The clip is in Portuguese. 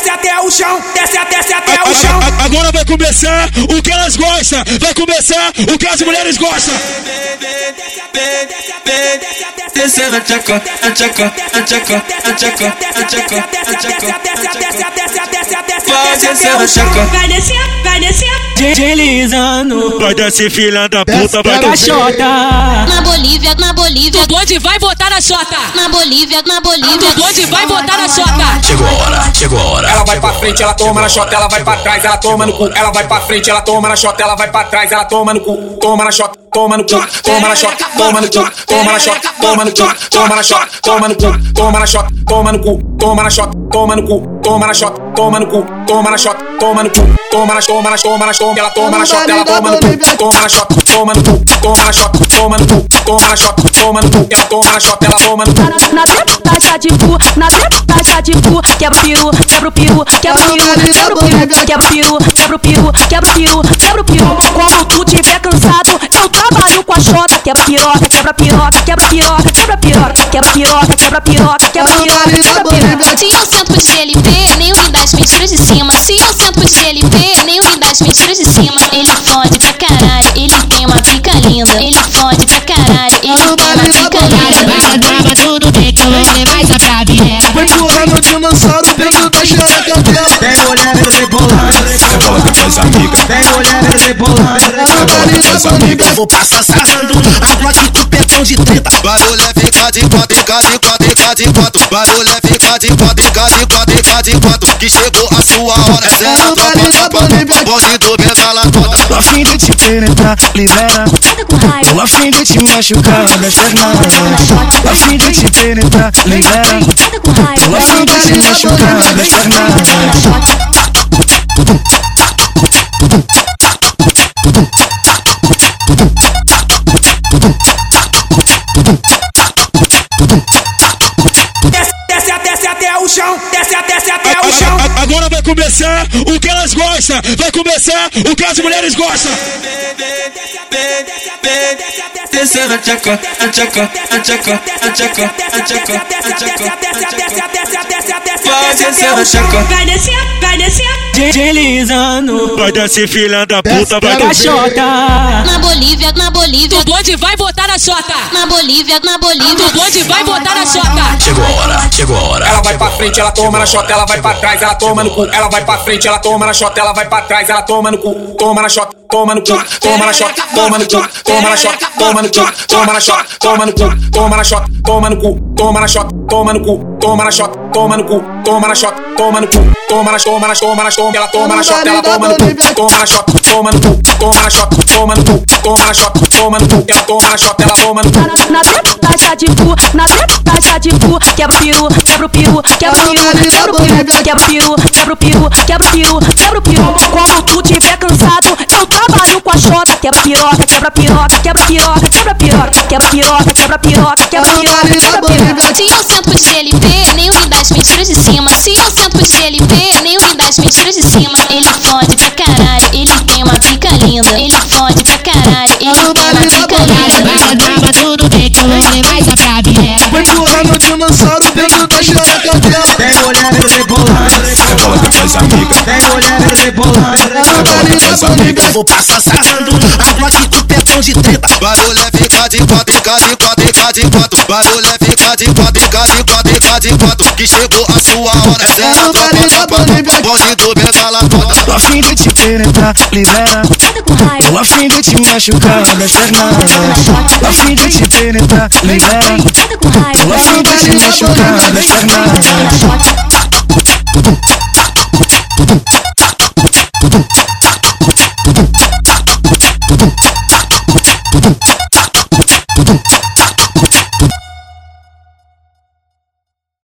desce até o chão, desce, desce até o chão. Agora vai começar o que elas gostam, vai começar o que as mulheres gostam. Descendo a tchaca, a tchaca, a tchaca, a tchaca, a tchaca, a tchaca. Vai descendo a tchaca. Vai descer, vai descer. Deslizando. Vai descer filha da puta, vai descer. Na Bolívia, na Bolívia, O bonde vai botar na chota. na Bolívia, na O Bolívia. bonde vai botar na chota. Chegou a hora, chegou a hora. Ela vai pra frente, ela toma na chota, ela vai pra trás, ela toma no cu. Ela vai pra frente, ela toma na chota, ela vai pra trás, ela toma no cu. Toma na chota, toma no cu, toma na chota, toma no cu, toma na chota, toma no cu, toma na chota, toma no cu, toma na chota, toma no cu, toma na chota, toma no cu, toma na chota, toma no cu, toma na chota, toma no cu, toma na toma na toma na toma, ela toma na chota, ela toma no cu, toma na chota, toma no cu, toma na chota, toma no cu, toma na chota, toma no cu, ela toma na chota, ela toma no cu. Na tá chá de cu, na tá chá de cu, quebra o peru, quebra o peru, quebra o peru, quebra o peru, quebra o peru, quebra o peru, quebra o peru, quebra o peru. Quebra piroca, quebra piroca, quebra piroca, quebra piroca, quebra piroca, quebra piroca, quebra piroca, quebra piroca. Se eu sento pro GLP, nem me dá as mentiras de cima. Se eu sento pro GLP, nem me dá as mentiras de cima. Ele fode pra caralho, ele tem uma pica linda. Ele fode pra caralho, ele tem uma pica linda. Tudo bem que eu vou levar essa pra viera. Vai empurrando o dinossauro dentro da xereca dela. Tem mulher rebolando, com tuas amigas. tem mulher rebolando. Ligando, amiga eu vou passar sacando. a que do petão de treta. Barulho é ficar de quatro, em casa, em quatro, em de em quatro. Barulho é ficar de quatro, em casa, em quatro, em de em quatro. Que chegou a sua hora, essa é a tropa, tropa. Bonde do Benzala toda. Tô afim de te penetrar, libera. Tô afim de te machucar, mexe na Tô afim de te penetrar, libera. Tô afim de te machucar, mexe na Boom. Desce, desce até o chão. Agora vai começar o que elas gostam, vai começar o que as mulheres gostam. Descendo a tchaca, a tchaca, a tchaca, a tchaca, a tchaca, a tchaca. Vai descendo a tchaca. Vai descer, vai descer. Deslizando. Vai descer filha da puta, vai. Xota. Na Bolívia, na Bolívia, O bonde vai botar na chota. na Bolívia, na O Bolívia. bonde vai botar na chota. Chegou a hora, chegou a hora. Ela vai pra frente, ela toma na chota, ela vai pra trás, ela toma no cu. Ela vai pra frente, ela toma na chota, ela vai pra trás, ela toma no cu. Toma na chota, toma no cu, toma na chota, toma no cu, toma na chota, toma no cu, toma na chota, toma no cu, toma na chota, toma no cu, toma na chota, toma no cu, toma na chota, toma no cu, toma na chota, toma no cu, toma na toma na toma na toma, ela toma na chota, ela toma no cu, toma na chota, toma no cu, toma na chota, toma no cu, toma na chota, toma no cu, ela toma na chota, ela toma no cu. Na treta tá chá de cu, na treta tá chá de cu, quebra o peru, quebra o peru, quebra o peru, quebra o peru, quebra o peru, quebra o peru, quebra o peru, quebra o peru. Quando tu tiver quebra piroca, quebra piroca, quebra piroca, quebra piroca, quebra piroca, quebra piroca, quebra piroca, quebra piroca. Se eu sento pro GLP, nem me dá as mentiras de cima. Se eu sento pro GLP, nem me dá as mentiras de cima. Ele fode pra caralho, ele tem uma pica linda. Ele fode pra caralho, ele tem uma pica linda. Grava tudo bem que eu vou levar essa pra viera. Vai empurrando o dinossauro dentro da xereca dela. Tem mulher rebolando, Rebola com tuas amigas vou vamos passar safando A placa do peitão de treta Vai mulher fica de quatro, fica é de quatro, fica de quatro Vai mulher é fica de quatro, fica de quatro, fica de quatro Que chegou a sua hora, é zero Não da bandeira Bonde do benzala foda Tô afim de te penetrar, libera Tô afim de te machucar, deixa nada. Tô afim de te penetrar, libera Tô afim de te machucar, deixa nada. Boom.